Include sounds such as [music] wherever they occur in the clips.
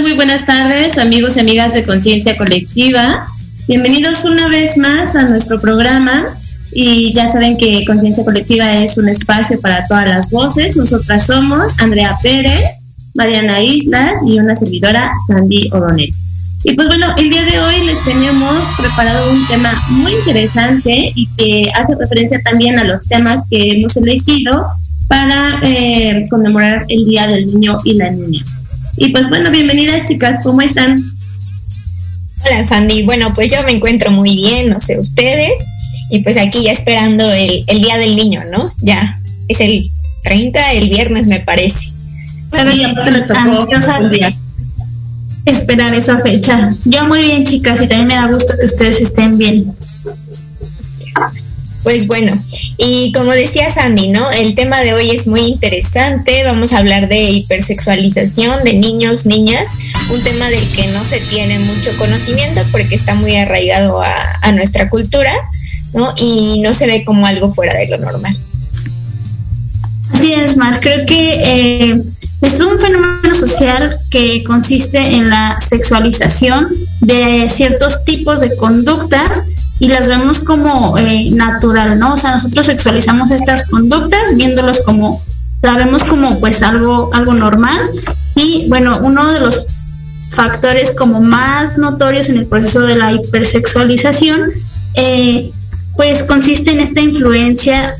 Muy buenas tardes, amigos y amigas de Conciencia Colectiva. Bienvenidos una vez más a nuestro programa. Y ya saben que Conciencia Colectiva es un espacio para todas las voces. Nosotras somos Andrea Pérez, Mariana Islas y una servidora, Sandy O'Donnell. Y pues bueno, el día de hoy les tenemos preparado un tema muy interesante y que hace referencia también a los temas que hemos elegido para eh, conmemorar el Día del Niño y la Niña. Y pues bueno, bienvenidas chicas, ¿cómo están? Hola Sandy, bueno pues yo me encuentro muy bien, no sé ustedes, y pues aquí ya esperando el, Día del Niño, ¿no? Ya, es el 30, el viernes me parece. Pues sí, se les tocó esperar esa fecha. Yo muy bien chicas y también me da gusto que ustedes estén bien. Pues bueno, y como decía Sandy, ¿no? El tema de hoy es muy interesante. Vamos a hablar de hipersexualización de niños, niñas, un tema del que no se tiene mucho conocimiento porque está muy arraigado a, nuestra cultura, ¿no? Y no se ve como algo fuera de lo normal. Así es, Mar. Creo que eh, es un fenómeno social que consiste en la sexualización de ciertos tipos de conductas y las vemos como eh, natural, ¿no? O sea, nosotros sexualizamos estas conductas viéndolos como, la vemos como pues algo, algo normal y bueno, uno de los factores como más notorios en el proceso de la hipersexualización, eh, pues consiste en esta influencia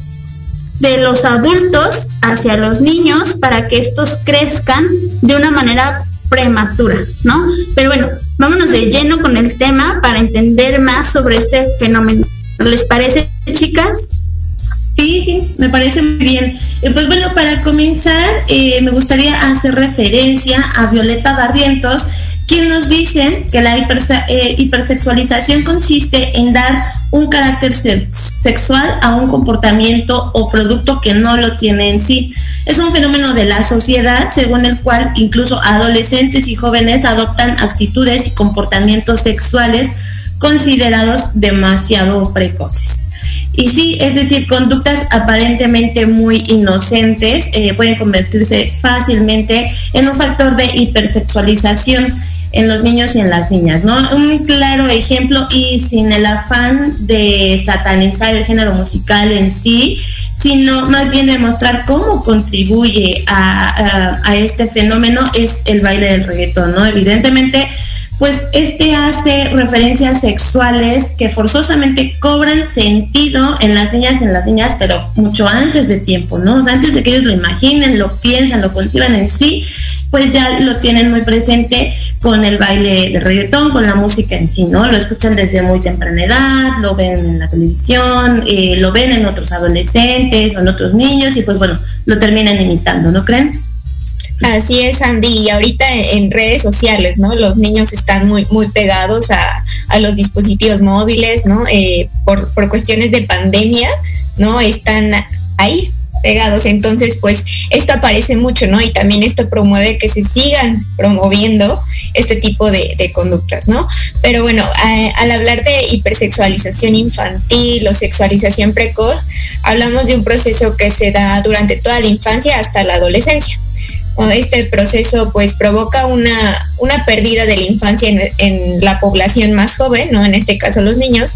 de los adultos hacia los niños para que estos crezcan de una manera prematura, ¿no? Pero bueno, vámonos de lleno con el tema para entender más sobre este fenómeno. ¿Les parece, chicas? Sí, sí, me parece muy bien. Eh, pues bueno, para comenzar, eh, me gustaría hacer referencia a Violeta Barrientos, quien nos dice que la eh, hipersexualización consiste en dar un carácter sexual a un comportamiento o producto que no lo tiene en sí. Es un fenómeno de la sociedad según el cual incluso adolescentes y jóvenes adoptan actitudes y comportamientos sexuales considerados demasiado precoces. Y sí, es decir, conductas aparentemente muy inocentes eh, pueden convertirse fácilmente en un factor de hipersexualización en los niños y en las niñas, ¿no? Un claro ejemplo y sin el afán de satanizar el género musical en sí, sino más bien de mostrar cómo contribuye a, a, este fenómeno es el baile del reggaetón, ¿no? Evidentemente, pues este hace referencias sexuales que forzosamente cobran sentido en las niñas en las niñas, pero mucho antes de tiempo, ¿no? Antes de que ellos lo imaginen, lo piensan, lo conciban en sí, pues ya lo tienen muy presente con el baile de reggaetón, con la música en sí, ¿no? Lo escuchan desde muy temprana edad, lo ven en la televisión, eh, lo ven en otros adolescentes o en otros niños y pues bueno, lo terminan imitando, ¿no creen? Así es, Andy. Y ahorita en, redes sociales, ¿no? Los niños están muy, muy pegados a, los dispositivos móviles, ¿no? Eh, por, por cuestiones de pandemia, ¿no? Están ahí pegados. Entonces, pues esto aparece mucho, ¿no? Y también esto promueve que se sigan promoviendo este tipo de, conductas, ¿no? Pero bueno, al hablar de hipersexualización infantil o sexualización precoz, hablamos de un proceso que se da durante toda la infancia hasta la adolescencia. Este proceso pues provoca una, una pérdida de la infancia en, la población más joven, ¿no? En este caso los niños.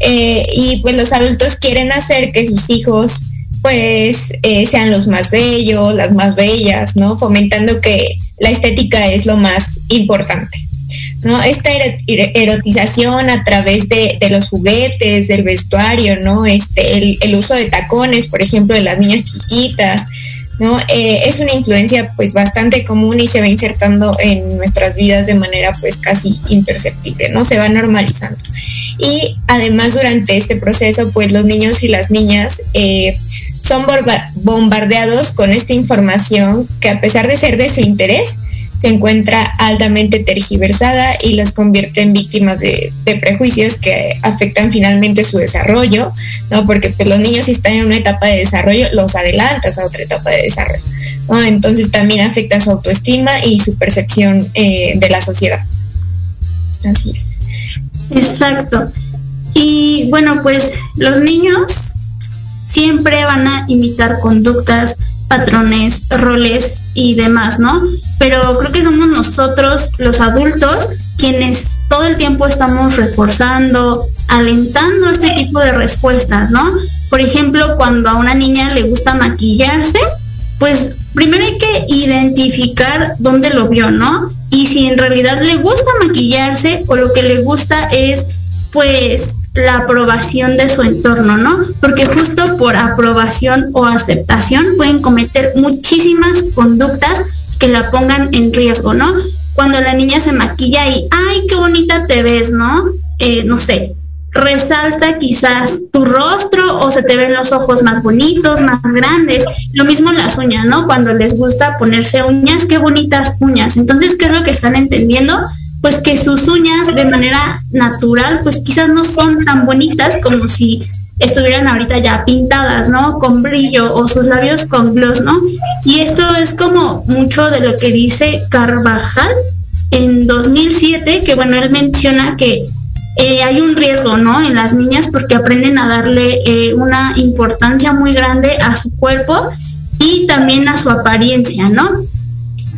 Eh, y pues los adultos quieren hacer que sus hijos pues eh, sean los más bellos, las más bellas, ¿no? Fomentando que la estética es lo más importante. ¿no? Esta erotización a través de, los juguetes, del vestuario, ¿no? Este, el, uso de tacones, por ejemplo, de las niñas chiquitas, ¿no? Eh, es una influencia pues bastante común y se va insertando en nuestras vidas de manera pues casi imperceptible, ¿no? Se va normalizando. Y además durante este proceso pues los niños y las niñas eh, son bombardeados con esta información que a pesar de ser de su interés, se encuentra altamente tergiversada y los convierte en víctimas de, prejuicios que afectan finalmente su desarrollo, ¿no? Porque pues, los niños si están en una etapa de desarrollo, los adelantas a otra etapa de desarrollo, Entonces también afecta su autoestima y su percepción eh, de la sociedad. Así es. Exacto. Y bueno, pues los niños siempre van a imitar conductas patrones, roles y demás, ¿no? Pero creo que somos nosotros, los adultos, quienes todo el tiempo estamos reforzando, alentando este tipo de respuestas, ¿no? Por ejemplo, cuando a una niña le gusta maquillarse, pues primero hay que identificar dónde lo vio, ¿no? Y si en realidad le gusta maquillarse o lo que le gusta es, pues, la aprobación de su entorno, ¿no? Porque justo por aprobación o aceptación pueden cometer muchísimas conductas que la pongan en riesgo, ¿no? Cuando la niña se maquilla y, ay, qué bonita te ves, ¿no? Eh, no sé, resalta quizás tu rostro o se te ven los ojos más bonitos, más grandes. Lo mismo las uñas, ¿no? Cuando les gusta ponerse uñas, qué bonitas uñas. Entonces, ¿qué es lo que están entendiendo? Pues que sus uñas de manera natural, pues quizás no son tan bonitas como si estuvieran ahorita ya pintadas, ¿no? Con brillo o sus labios con gloss, ¿no? Y esto es como mucho de lo que dice Carvajal en 2007, que bueno, él menciona que eh, hay un riesgo, ¿no? En las niñas porque aprenden a darle eh, una importancia muy grande a su cuerpo y también a su apariencia, ¿no?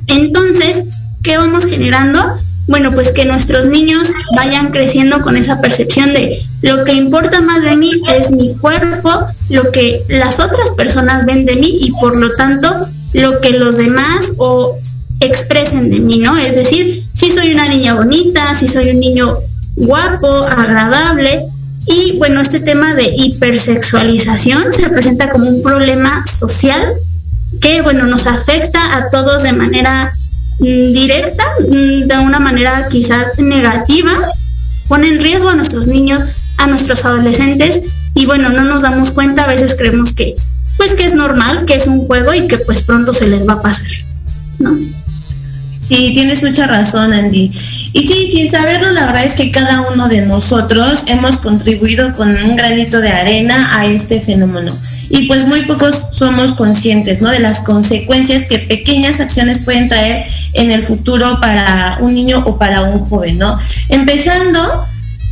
Entonces, ¿qué vamos generando? Bueno, pues que nuestros niños vayan creciendo con esa percepción de lo que importa más de mí es mi cuerpo, lo que las otras personas ven de mí y por lo tanto lo que los demás o expresen de mí, ¿no? Es decir, si soy una niña bonita, si soy un niño guapo, agradable. Y bueno, este tema de hipersexualización se presenta como un problema social que, bueno, nos afecta a todos de manera directa, mm, de una manera quizás negativa, pone en riesgo a nuestros niños, a nuestros adolescentes y bueno, no nos damos cuenta, a veces creemos que pues que es normal, que es un juego y que pues pronto se les va a pasar, ¿no? Sí, tienes mucha razón, Andy. Y sí, sin saberlo, la verdad es que cada uno de nosotros hemos contribuido con un granito de arena a este fenómeno. Y pues muy pocos somos conscientes, ¿no? De las consecuencias que pequeñas acciones pueden traer en el futuro para un niño o para un joven, ¿no? Empezando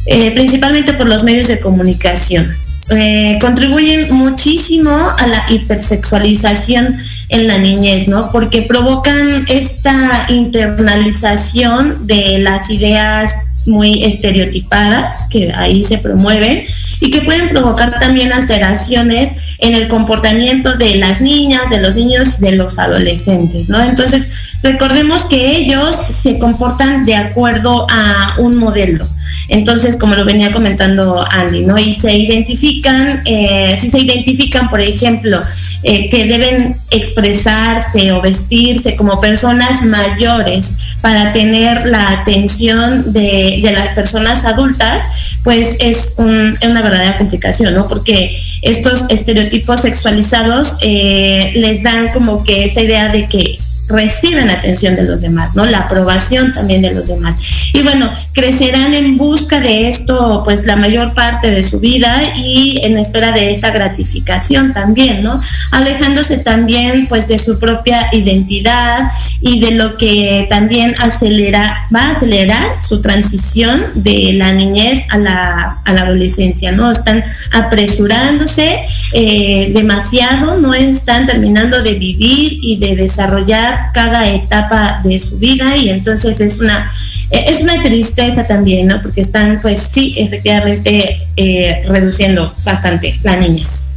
eh, principalmente por los medios de comunicación. Eh, contribuyen muchísimo a la hipersexualización en la niñez, ¿no? Porque provocan esta internalización de las ideas muy estereotipadas que ahí se promueven y que pueden provocar también alteraciones en el comportamiento de las niñas, de los niños, de los adolescentes, ¿no? Entonces, recordemos que ellos se comportan de acuerdo a un modelo. Entonces, como lo venía comentando Andy, ¿no? Y se identifican, eh, si se identifican, por ejemplo, eh, que deben expresarse o vestirse como personas mayores para tener la atención de de, las personas adultas, pues es una verdadera complicación, ¿no? Porque estos estereotipos sexualizados eh, les dan como que esta idea de que reciben atención de los demás, ¿no? La aprobación también de los demás. Y bueno, crecerán en busca de esto, pues la mayor parte de su vida y en espera de esta gratificación también, ¿no? Alejándose también, pues, de su propia identidad y de lo que también acelera, va a acelerar su transición de la niñez a la, a la adolescencia, ¿no? Están apresurándose eh, demasiado, no están terminando de vivir y de desarrollar cada, etapa de su vida y entonces es una, es una tristeza también, ¿no? Porque están, pues sí, efectivamente eh, reduciendo bastante las niñas.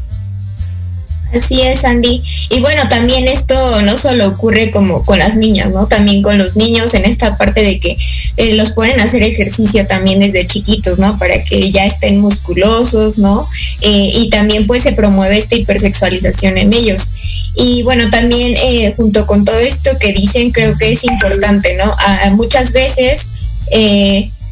Así es, Andy. Y bueno, también esto no solo ocurre como con las niñas, ¿no? También con los niños en esta parte de que eh, los pueden hacer ejercicio también desde chiquitos, ¿no? Para que ya estén musculosos, ¿no? Eh, y también pues se promueve esta hipersexualización en ellos. Y bueno, también eh, junto con todo esto que dicen, creo que es importante, ¿no? muchas veces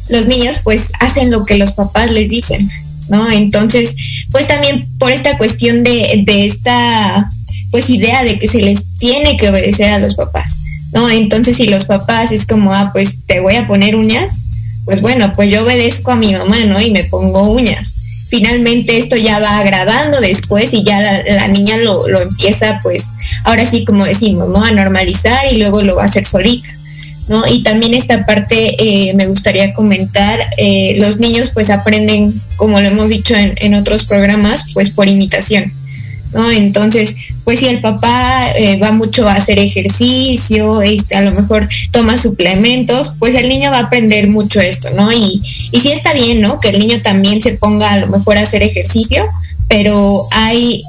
los niños pues hacen lo que los papás les dicen, ¿no? Entonces, pues también por esta cuestión de, de esta pues idea de que se les tiene que obedecer a los papás, ¿no? Entonces, si los papás es como, ah, pues te voy a poner uñas, pues bueno, pues yo obedezco a mi mamá, ¿no? Y me pongo uñas. Finalmente esto ya va agradando después y ya la, la niña lo, lo empieza, pues, ahora sí, como decimos, ¿no? A normalizar y luego lo va a hacer solita. ¿No? Y también esta parte eh, me gustaría comentar, eh, los niños pues aprenden, como lo hemos dicho en, otros programas, pues por imitación. ¿no? Entonces, pues si el papá eh, va mucho a hacer ejercicio, este, a lo mejor toma suplementos, pues el niño va a aprender mucho esto, ¿no? Y, y sí está bien, ¿no? Que el niño también se ponga a lo mejor a hacer ejercicio, pero hay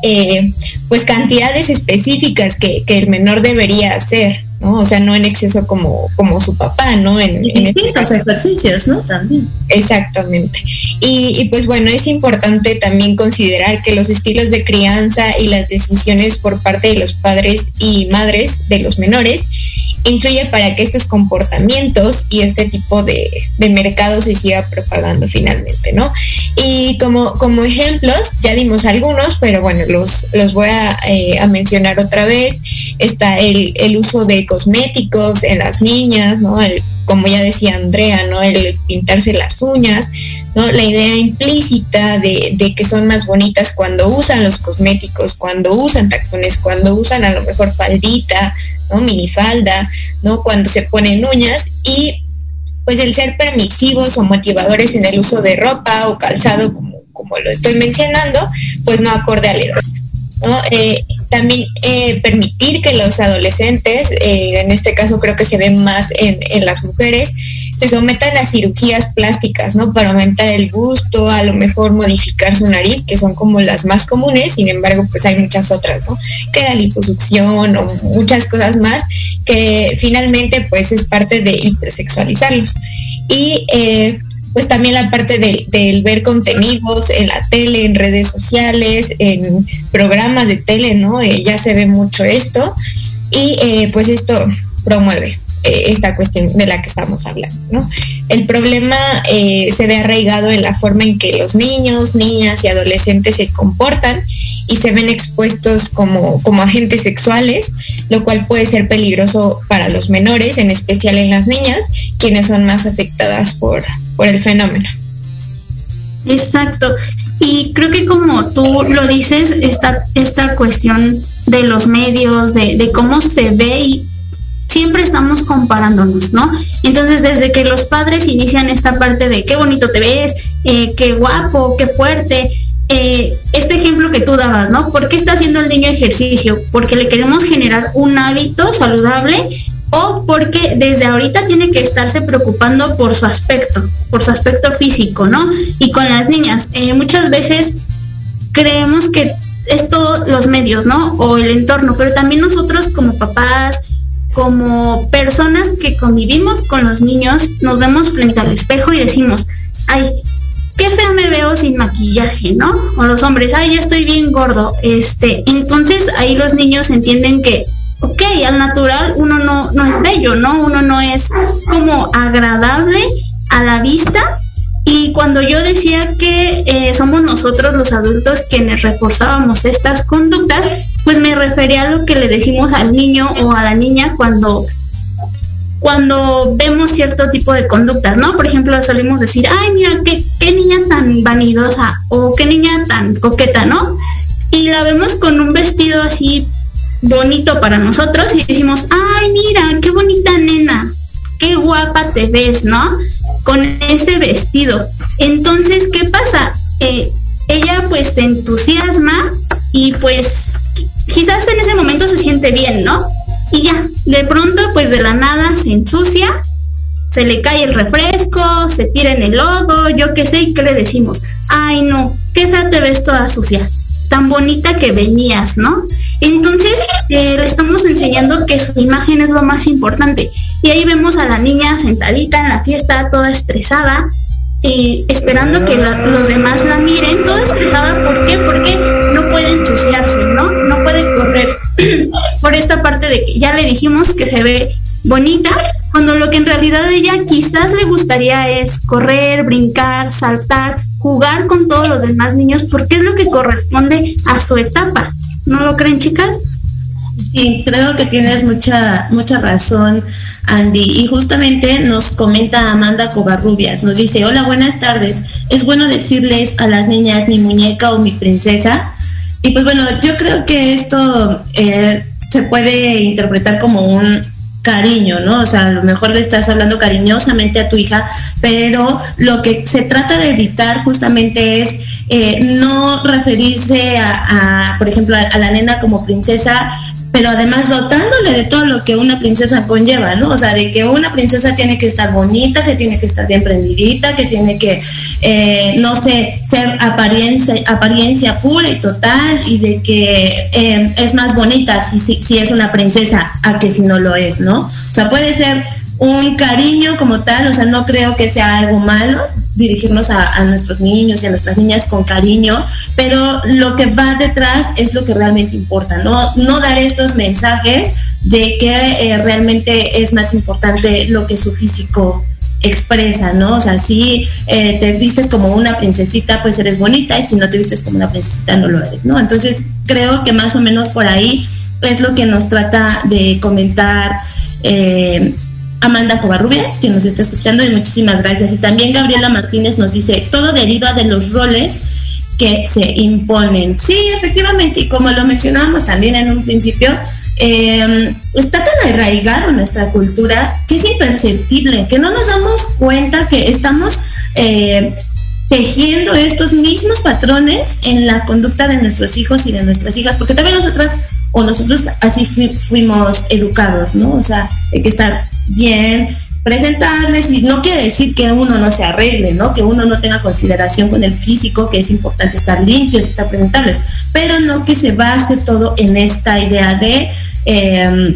pues cantidades específicas que el menor debería hacer, ¿no? O sea, no en exceso como, como su papá, ¿no? En, en distintos este ejercicios, ¿no? También. Exactamente. Y, y, pues bueno, es importante también considerar que los estilos de crianza y las decisiones por parte de los padres y madres de los menores influye para que estos comportamientos y este tipo de, de mercado se siga propagando finalmente, ¿no? Y como, como ejemplos, ya dimos algunos, pero bueno, los, los voy a, eh, a mencionar otra vez. Está el, el uso de cosméticos en las niñas, ¿no? El, como ya decía Andrea, ¿no? El pintarse las uñas, ¿no? La idea implícita de, de, que son más bonitas cuando usan los cosméticos, cuando usan tacones, cuando usan a lo mejor faldita, ¿no? Minifalda, ¿no? Cuando se ponen uñas y pues el ser permisivos o motivadores en el uso de ropa o calzado, como, como lo estoy mencionando, pues no acorde a la edad. Eh, también eh, permitir que los adolescentes, eh, en este caso creo que se ve más en, en, las mujeres, se sometan a cirugías plásticas, ¿no? Para aumentar el gusto, a lo mejor modificar su nariz, que son como las más comunes, sin embargo, pues hay muchas otras, ¿no? Que la liposucción o muchas cosas más, que finalmente pues es parte de hipersexualizarlos. Y pues también la parte del, ver contenidos en la tele, en redes sociales, en programas de tele, ¿no? Eh, ya se ve mucho esto y eh, pues esto promueve eh, esta cuestión de la que estamos hablando. El problema se ve arraigado en la forma en que los niños, niñas y adolescentes se comportan y se ven expuestos como, como agentes sexuales, lo cual puede ser peligroso para los menores, en especial en las niñas, quienes son más afectadas por, por el fenómeno. Exacto. Y creo que como tú lo dices, esta, esta cuestión de los medios, de, de cómo se ve y siempre estamos comparándonos, ¿no? Entonces, desde que los padres inician esta parte de qué bonito te ves, eh, qué guapo, qué fuerte, eh, este ejemplo que tú dabas, ¿no? ¿Por qué está haciendo el niño ejercicio? Porque le queremos generar un hábito saludable o porque desde ahorita tiene que estarse preocupando por su aspecto, por su aspecto físico, ¿no? Y con las niñas, eh, muchas veces creemos que es todos los medios, ¿no? O el entorno, pero también nosotros como papás, como personas que convivimos con los niños, nos vemos frente al espejo y decimos, ay, qué feo me veo sin maquillaje, ¿no? O los hombres, ay, ya estoy bien gordo. Este, entonces ahí los niños entienden que ok, al natural uno no, no es bello, ¿no? Uno no es como agradable a la vista. Y cuando yo decía que eh, somos nosotros los adultos quienes reforzábamos estas conductas, pues me refería a lo que le decimos al niño o a la niña cuando cuando vemos cierto tipo de conductas, ¿no? Por ejemplo, solemos decir, ay, mira, qué, qué niña tan vanidosa o qué niña tan coqueta, ¿no? Y la vemos con un vestido así bonito para nosotros y decimos, ay, mira, qué bonita nena, qué guapa te ves, ¿no? Con ese vestido. Entonces, ¿qué pasa? Eh, ella pues se entusiasma y pues quizás en ese momento se siente bien, ¿no? y ya, de pronto pues de la nada se ensucia, se le cae el refresco, se tira en el lodo, yo qué sé, ¿y qué le decimos? Ay no, qué fea te ves toda sucia, tan bonita que venías, ¿no? Entonces le estamos enseñando que su imagen es lo más importante. Y ahí vemos a la niña sentadita en la fiesta, toda estresada, y esperando que los demás la miren, toda estresada. ¿Por qué? Porque no puede ensuciarse, ¿no? No puede correr. [clears throat] Por esta parte de que ya le dijimos que se ve bonita, cuando lo que en realidad ella quizás le gustaría es correr, brincar, saltar, jugar con todos los demás niños, porque es lo que corresponde a su etapa. ¿No lo creen, chicas? Sí, creo que tienes mucha, mucha razón, Andy. Y justamente nos comenta Amanda Covarrubias, nos dice, hola, buenas tardes. Es bueno decirles a las niñas mi muñeca o mi princesa. Y pues bueno, yo creo que esto eh, se puede interpretar como un cariño, ¿no? O sea, a lo mejor le estás hablando cariñosamente a tu hija, pero lo que se trata de evitar justamente es eh, no referirse a, por ejemplo, a, la nena como princesa, pero además dotándole de todo lo que una princesa conlleva, ¿no? O sea, de que una princesa tiene que estar bonita, que tiene que estar bien prendidita, que tiene que, eh, no sé, ser apariencia, apariencia pura y total y de que eh, es más bonita si, si, si es una princesa a que si no lo es, ¿no? O sea, puede ser un cariño como tal, o sea, no creo que sea algo malo dirigirnos a, nuestros niños y a nuestras niñas con cariño, pero lo que va detrás es lo que realmente importa, no, no dar estos mensajes de que eh, realmente es más importante lo que su físico expresa, ¿no? O sea, si eh, te vistes como una princesita, pues eres bonita, y si no te vistes como una princesita, no lo eres, ¿no? Entonces, creo que más o menos por ahí es lo que nos trata de comentar eh, Amanda Covarrubias, que nos está escuchando, y muchísimas gracias. Y también Gabriela Martínez nos dice, todo deriva de los roles que se imponen. Sí, efectivamente, y como lo mencionábamos también en un principio, em, está tan arraigado nuestra cultura que es imperceptible, que no nos damos cuenta que estamos eh, tejiendo estos mismos patrones en la conducta de nuestros hijos y de nuestras hijas, porque también nosotras o nosotros así fuimos educados, ¿no? O sea, hay que estar bien, presentables y no quiere decir que uno no se arregle, ¿no? Que uno no tenga consideración con el físico, que es importante estar limpios, estar presentables, pero no que se base todo en esta idea de em,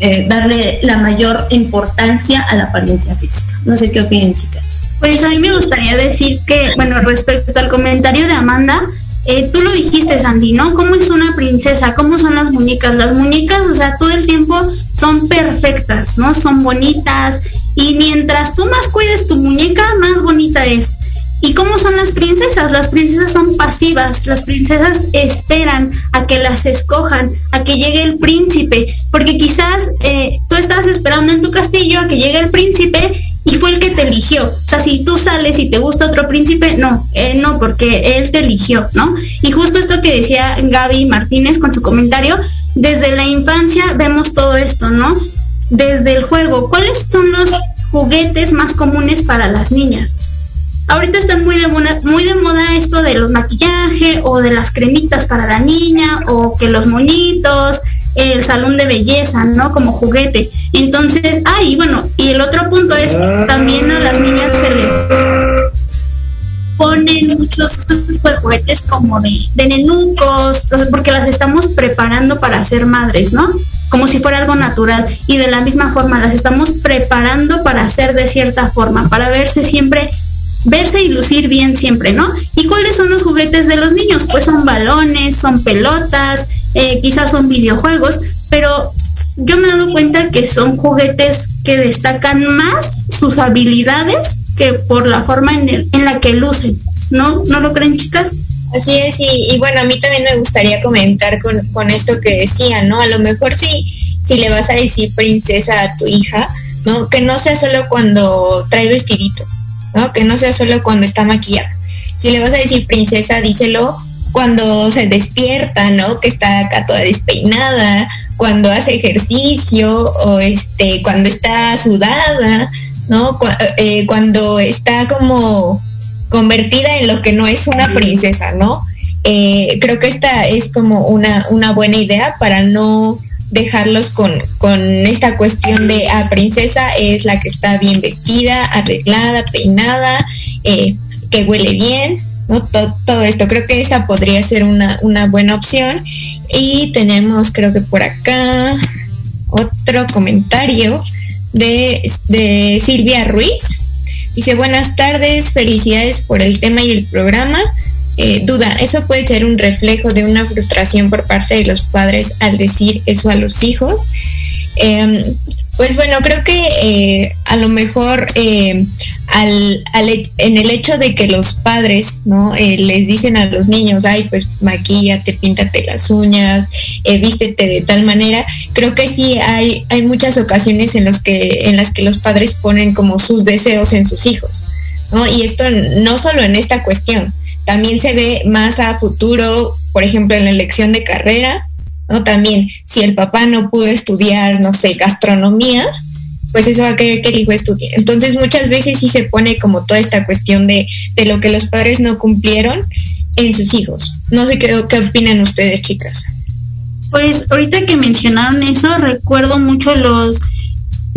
eh, darle la mayor importancia a la apariencia física. No sé qué opinan, chicas. Pues a mí me gustaría decir que, bueno, respecto al comentario de Amanda, eh, tú lo dijiste, Sandy, ¿no? ¿Cómo es una princesa? ¿Cómo son las muñecas? Las muñecas, o sea, todo el tiempo son perfectas, ¿no? Son bonitas y mientras tú más cuides tu muñeca, más bonita es. ¿Y cómo son las princesas? Las princesas son pasivas, las princesas esperan a que las escojan, a que llegue el príncipe, porque quizás eh, tú estás esperando en tu castillo a que llegue el príncipe y fue el que te eligió. O sea, si tú sales y te gusta otro príncipe, no, eh, no, porque él te eligió, ¿no? Y justo esto que decía Gaby Martínez con su comentario, desde la infancia vemos todo esto, ¿no? Desde el juego, ¿cuáles son los juguetes más comunes para las niñas? Ahorita está muy de, moda, muy de moda esto de los maquillajes o de las cremitas para la niña o que los monitos, el salón de belleza, ¿no? Como juguete. Entonces, ah, y bueno, y el otro punto es también a las niñas se les ponen muchos juguetes como de, de nenucos, porque las estamos preparando para ser madres, ¿no? Como si fuera algo natural. Y de la misma forma las estamos preparando para ser de cierta forma, para verse siempre verse y lucir bien siempre, ¿no? ¿Y cuáles son los juguetes de los niños? Pues son balones, son pelotas, eh, quizás son videojuegos, pero yo me he dado cuenta que son juguetes que destacan más sus habilidades que por la forma en, la que lucen, ¿no? ¿No lo creen, chicas? Así es, y, bueno, a mí también me gustaría comentar con, esto que decía, ¿no? A lo mejor si, si le vas a decir princesa a tu hija, ¿no? Que no sea solo cuando trae vestidito, ¿no? Que no sea solo cuando está maquillada. Si le vas a decir princesa, díselo cuando se despierta, ¿no? Que está acá toda despeinada, cuando hace ejercicio o este, cuando está sudada, ¿no? Eh, cuando está como convertida en lo que no es una princesa, ¿no? Eh, creo que esta es como una, una buena idea para no dejarlos con, con esta cuestión de ah, princesa es la que está bien vestida, arreglada, peinada, eh, que huele bien, Todo, esto. Creo que esta podría ser una, una buena opción. Y tenemos, creo que por acá, otro comentario de, de Silvia Ruiz. Dice, buenas tardes, felicidades por el tema y el programa. Eh, duda, ¿eso puede ser un reflejo de una frustración por parte de los padres al decir eso a los hijos? Em, pues bueno, creo que eh, a lo mejor eh, al, en el hecho de que los padres no les dicen a los niños, ay, pues maquíllate, píntate las uñas, vístete de tal manera, creo que sí hay, hay muchas ocasiones en, los que, en las que los padres ponen como sus deseos en sus hijos. ¿no? Y esto no solo en esta cuestión, también se ve más a futuro, por ejemplo, en la elección de carrera, ¿no? También, si el papá no pudo estudiar, no sé, gastronomía, pues eso va a querer que el hijo estudie. Entonces, muchas veces sí se pone como toda esta cuestión de, de lo que los padres no cumplieron en sus hijos. No sé qué, qué opinan ustedes, chicas. Pues ahorita que mencionaron eso, recuerdo mucho los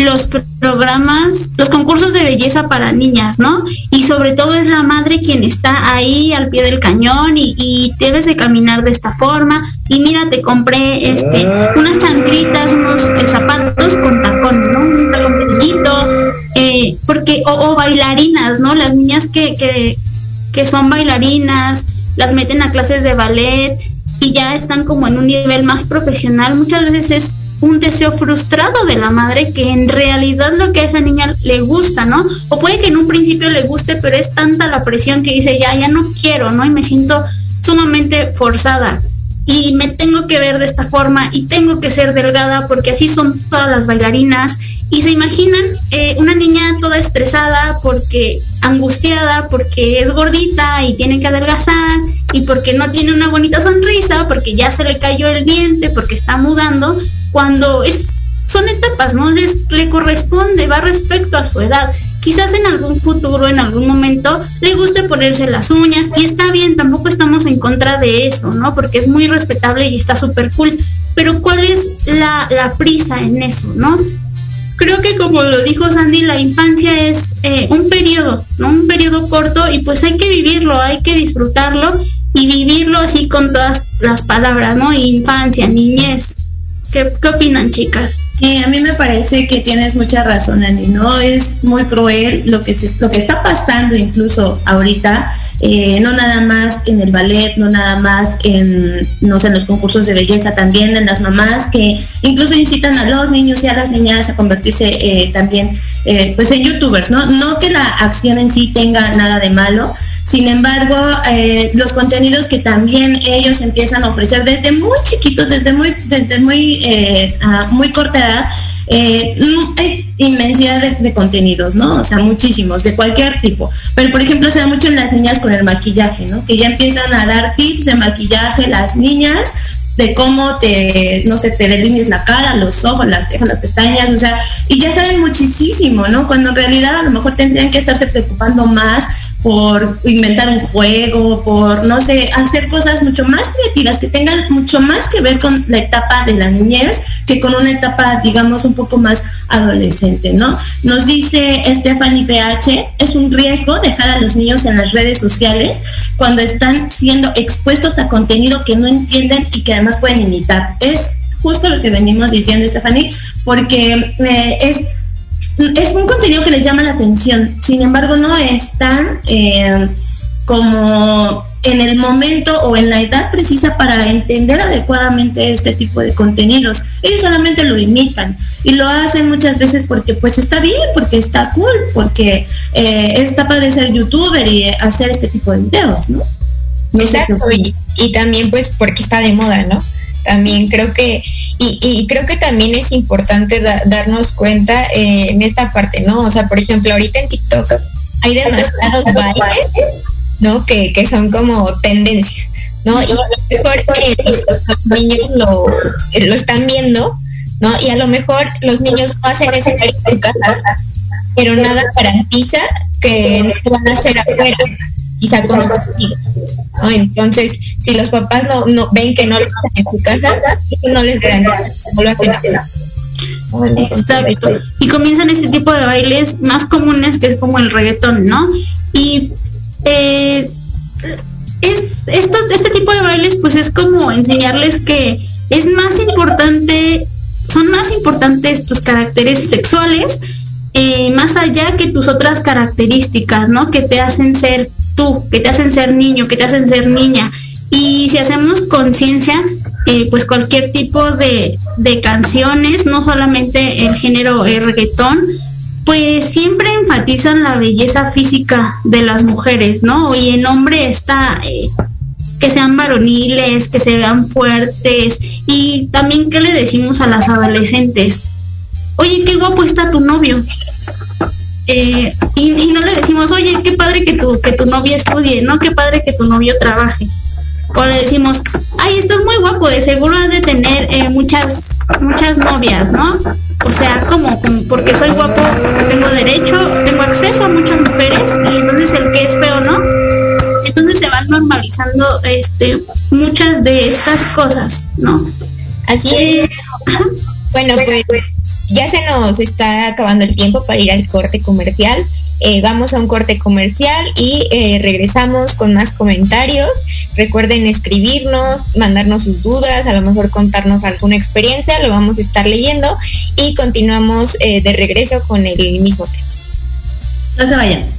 los programas, los concursos de belleza para niñas, ¿no? Y sobre todo es la madre quien está ahí al pie del cañón y, debes de caminar de esta forma. Y mira, te compré este unas chanclitas, unos eh, zapatos con tacón, ¿no? Un tacón pequeñito, eh, porque, o, bailarinas, ¿no? Las niñas que, que, que son bailarinas, las meten a clases de ballet y ya están como en un nivel más profesional. Muchas veces es un deseo frustrado de la madre que en realidad lo que a esa niña le gusta, ¿no? O puede que en un principio le guste, pero es tanta la presión que dice, ya, ya no quiero, ¿no? Y me siento sumamente forzada. Y me tengo que ver de esta forma y tengo que ser delgada porque así son todas las bailarinas. Y se imaginan eh, una niña toda estresada porque angustiada, porque es gordita y tiene que adelgazar y porque no tiene una bonita sonrisa, porque ya se le cayó el diente, porque está mudando cuando es, son etapas, ¿no? Es, le corresponde, va respecto a su edad. Quizás en algún futuro, en algún momento, le guste ponerse las uñas y está bien, tampoco estamos en contra de eso, ¿no? Porque es muy respetable y está súper cool. Pero ¿cuál es la, la prisa en eso, ¿no? creo que como lo dijo Sandy, la infancia es eh, un periodo, ¿no? Un periodo corto y pues hay que vivirlo, hay que disfrutarlo y vivirlo así con todas las palabras, ¿no? Infancia, niñez, ¿Qué, opinan, chicas? A mí me parece que tienes mucha razón, Andy, ¿no? Es muy cruel lo que, se, lo que está pasando incluso ahorita, eh, no nada más en el ballet, no nada más en, no sé, en los concursos de belleza, también en las mamás que incluso incitan a los niños y a las niñas a convertirse eh, también eh, pues en youtubers, ¿no? No que la acción en sí tenga nada de malo, sin embargo, los contenidos que también ellos empiezan a ofrecer desde muy chiquitos, desde muy, desde muy muy corta edad, eh, hay inmensidad de, contenidos, ¿no? O sea, muchísimos, de cualquier tipo. Pero, por ejemplo, se da mucho en las niñas con el maquillaje, ¿no? Que ya empiezan a dar tips de maquillaje las niñas de cómo te, no sé, te delinees la cara, los ojos, las cejas, las pestañas, o sea, y ya saben muchísimo, ¿no? Cuando en realidad a lo mejor tendrían que estarse preocupando más por inventar un juego, por, no sé, hacer cosas mucho más creativas, que tengan mucho más que ver con la etapa de la niñez que con una etapa, digamos, un poco más adolescente, ¿no? Nos dice Stephanie PH, es un riesgo dejar a los niños en las redes sociales cuando están siendo expuestos a contenido que no entienden y que además pueden imitar. Es justo lo que venimos diciendo, Stephanie, porque eh, es, es un contenido que les llama la atención, sin embargo no es tan eh, como en el momento o en la edad precisa para entender adecuadamente este tipo de contenidos. Ellos solamente lo imitan y lo hacen muchas veces porque pues está bien, porque está cool, porque eh, está padre ser youtuber y hacer este tipo de videos, ¿no? Exacto, y, también pues porque está de moda, ¿no? También creo que, y, creo que también es importante darnos cuenta eh, en esta parte, ¿no? O sea, por ejemplo, ahorita en TikTok hay demasiados bailes, ¿no? Que, que son como tendencia, ¿no? Y a lo mejor los, niños lo, lo están viendo, ¿no? Y a lo mejor los niños no hacen ese en su casa, pero nada garantiza que no van a hacer afuera quizá con sus amigos. ¿no? Entonces, si los papás no, no ven que no lo hacen en su casa, no les garantiza que no lo hacen Exacto. Y comienzan este tipo de bailes más comunes que es como el reggaetón, ¿no? Y eh, es este tipo de bailes pues es como enseñarles que es más importante, son más importantes tus caracteres sexuales, eh, más allá que tus otras características, ¿no? Que te hacen ser tú, que te hacen ser niño, que te hacen ser niña. Y si hacemos conciencia, eh, pues cualquier tipo de, de, canciones, no solamente el género eh, reggaetón, pues siempre enfatizan la belleza física de las mujeres, ¿no? Y en hombre está eh, que sean varoniles, que se vean fuertes y también qué le decimos a las adolescentes. Oye, qué guapo está tu novio. Eh, y, no le decimos, oye, qué padre que tu, que tu novio estudie, ¿no? Qué padre que tu novio trabaje. O le decimos, ay, estás muy guapo, de seguro has de tener eh, muchas, muchas novias, ¿no? O sea, como, porque soy guapo, tengo derecho, tengo acceso a muchas mujeres, y entonces el que es feo, ¿no? Entonces se van normalizando este muchas de estas cosas, ¿no? Así es. Bueno, pues ya se nos está acabando el tiempo para ir al corte comercial. Eh, vamos a un corte comercial y eh, regresamos con más comentarios. Recuerden escribirnos, mandarnos sus dudas, a lo mejor contarnos alguna experiencia, lo vamos a estar leyendo y continuamos eh, de regreso con el mismo tema. No se vayan.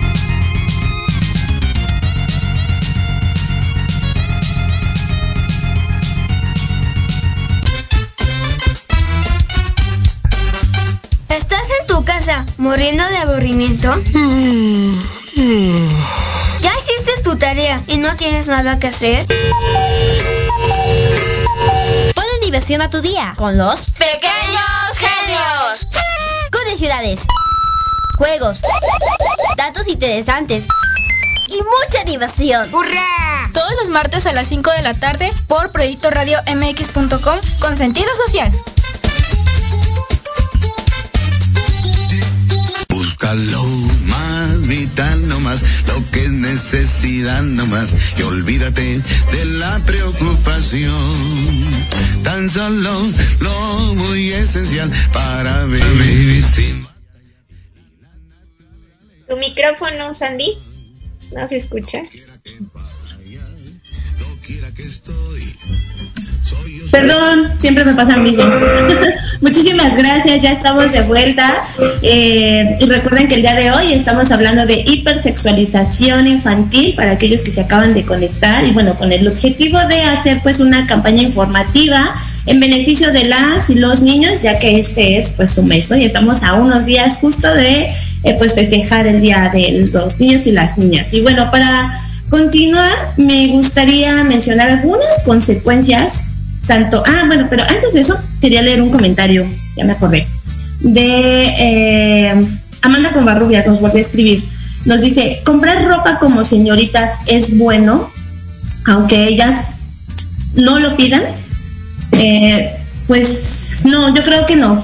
casa muriendo de aburrimiento? ¿Ya hiciste tu tarea y no tienes nada que hacer? Ponle diversión a tu día con los pequeños genios. Con ciudades, juegos, datos interesantes y mucha diversión. ¡Hurra! Todos los martes a las 5 de la tarde por Proyecto Radio MX.com con sentido social. Lo más vital nomás, lo que es necesidad nomás, y olvídate de la preocupación. Tan solo lo muy esencial para vivir sin Tu micrófono, Sandy, no se escucha. Perdón, siempre me pasa lo mismo. [laughs] Muchísimas gracias, ya estamos de vuelta. Eh, y recuerden que el día de hoy estamos hablando de hipersexualización infantil para aquellos que se acaban de conectar y bueno, con el objetivo de hacer pues una campaña informativa en beneficio de las y los niños, ya que este es pues su mes, ¿no? Y estamos a unos días justo de eh, pues festejar el día de los niños y las niñas. Y bueno, para continuar, me gustaría mencionar algunas consecuencias tanto, ah, bueno, pero antes de eso quería leer un comentario, ya me acordé, de eh, Amanda Convarrubias, nos volvió a escribir. Nos dice, comprar ropa como señoritas es bueno, aunque ellas no lo pidan. Eh, pues no, yo creo que no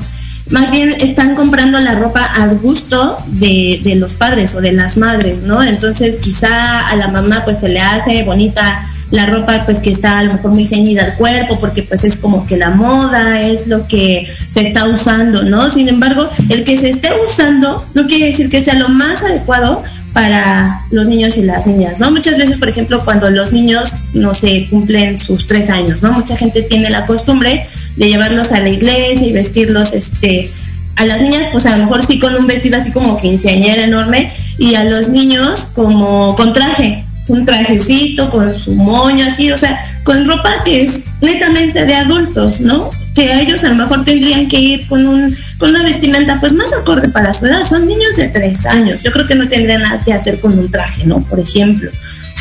más bien están comprando la ropa al gusto de, de, los padres o de las madres, ¿no? Entonces quizá a la mamá pues se le hace bonita la ropa pues que está a lo mejor muy ceñida al cuerpo porque pues es como que la moda es lo que se está usando, ¿no? Sin embargo, el que se esté usando no quiere decir que sea lo más adecuado para los niños y las niñas, ¿no? Muchas veces, por ejemplo, cuando los niños no se cumplen sus tres años, ¿no? Mucha gente tiene la costumbre de llevarlos a la iglesia y vestirlos, este, a las niñas, pues a lo mejor sí con un vestido así como quinceañera enorme y a los niños como con traje, un trajecito con su moño así, o sea, con ropa que es netamente de adultos, ¿no? Que ellos a lo mejor tendrían que ir con, un, con una vestimenta pues más acorde para su edad. Son niños de tres años. Yo creo que no tendrían nada que hacer con un traje, ¿no? Por ejemplo.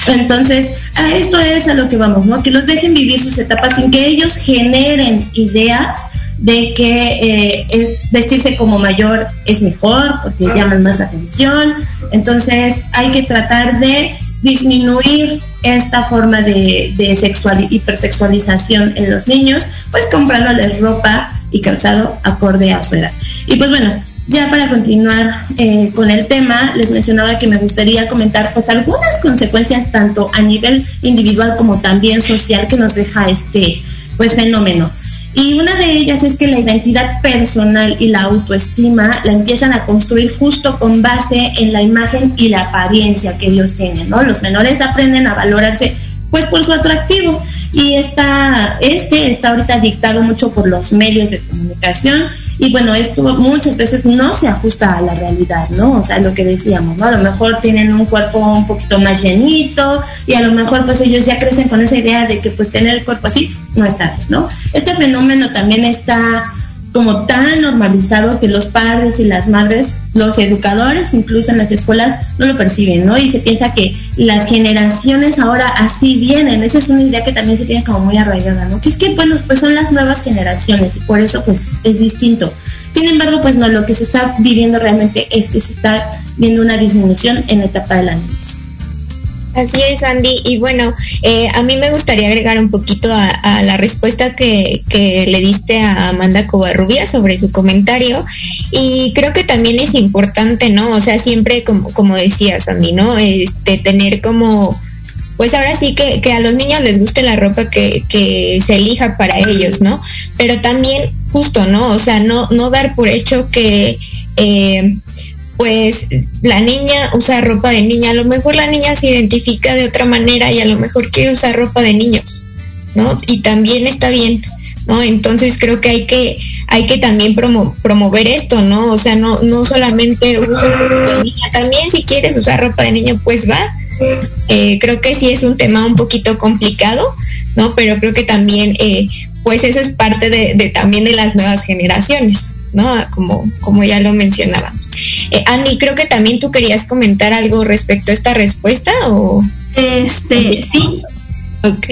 Entonces, a esto es a lo que vamos, ¿no? Que los dejen vivir sus etapas sin que ellos generen ideas de que eh, vestirse como mayor es mejor porque llaman más la atención. Entonces, hay que tratar de disminuir esta forma de, de sexual, hipersexualización en los niños, pues comprándoles ropa y calzado acorde a su edad. Y pues bueno, ya para continuar eh, con el tema, les mencionaba que me gustaría comentar pues algunas consecuencias tanto a nivel individual como también social que nos deja este pues fenómeno. Y una de ellas es que la identidad personal y la autoestima la empiezan a construir justo con base en la imagen y la apariencia que ellos tienen, ¿no? Los menores aprenden a valorarse pues por su atractivo. Y está este está ahorita dictado mucho por los medios de comunicación. Y bueno esto muchas veces no se ajusta a la realidad no o sea lo que decíamos no a lo mejor tienen un cuerpo un poquito más llenito y a lo mejor pues ellos ya crecen con esa idea de que pues tener el cuerpo así no está bien no este fenómeno también está como tan normalizado que los padres y las madres, los educadores incluso en las escuelas no lo perciben, ¿no? Y se piensa que las generaciones ahora así vienen, esa es una idea que también se tiene como muy arraigada, ¿no? Que es que, bueno, pues son las nuevas generaciones y por eso pues es distinto. Sin embargo, pues no, lo que se está viviendo realmente es que se está viendo una disminución en la etapa de la niñez. Así es, Andy. Y bueno, eh, a mí me gustaría agregar un poquito a, la respuesta que, le diste a Amanda Covarrubia sobre su comentario. Y creo que también es importante, ¿no? O sea, siempre, como, como decías, Andy, ¿no? Este, tener como pues ahora sí que, que, a los niños les guste la ropa que, que, se elija para ellos, ¿no? Pero también justo, ¿no? O sea, no, no dar por hecho que eh, pues la niña usa ropa de niña, a lo mejor la niña se identifica de otra manera y a lo mejor quiere usar ropa de niños, ¿no? Y también está bien, ¿no? Entonces creo que hay que, hay que también promover esto, ¿no? O sea, no, no solamente usa ropa de niña, también si quieres usar ropa de niño, pues va. Eh, creo que sí es un tema un poquito complicado, ¿no? Pero creo que también, eh, pues eso es parte de, de también de las nuevas generaciones. ¿No? Como, como ya lo mencionábamos. Eh, Andy, creo que también tú querías comentar algo respecto a esta respuesta o... Este, sí. Ok.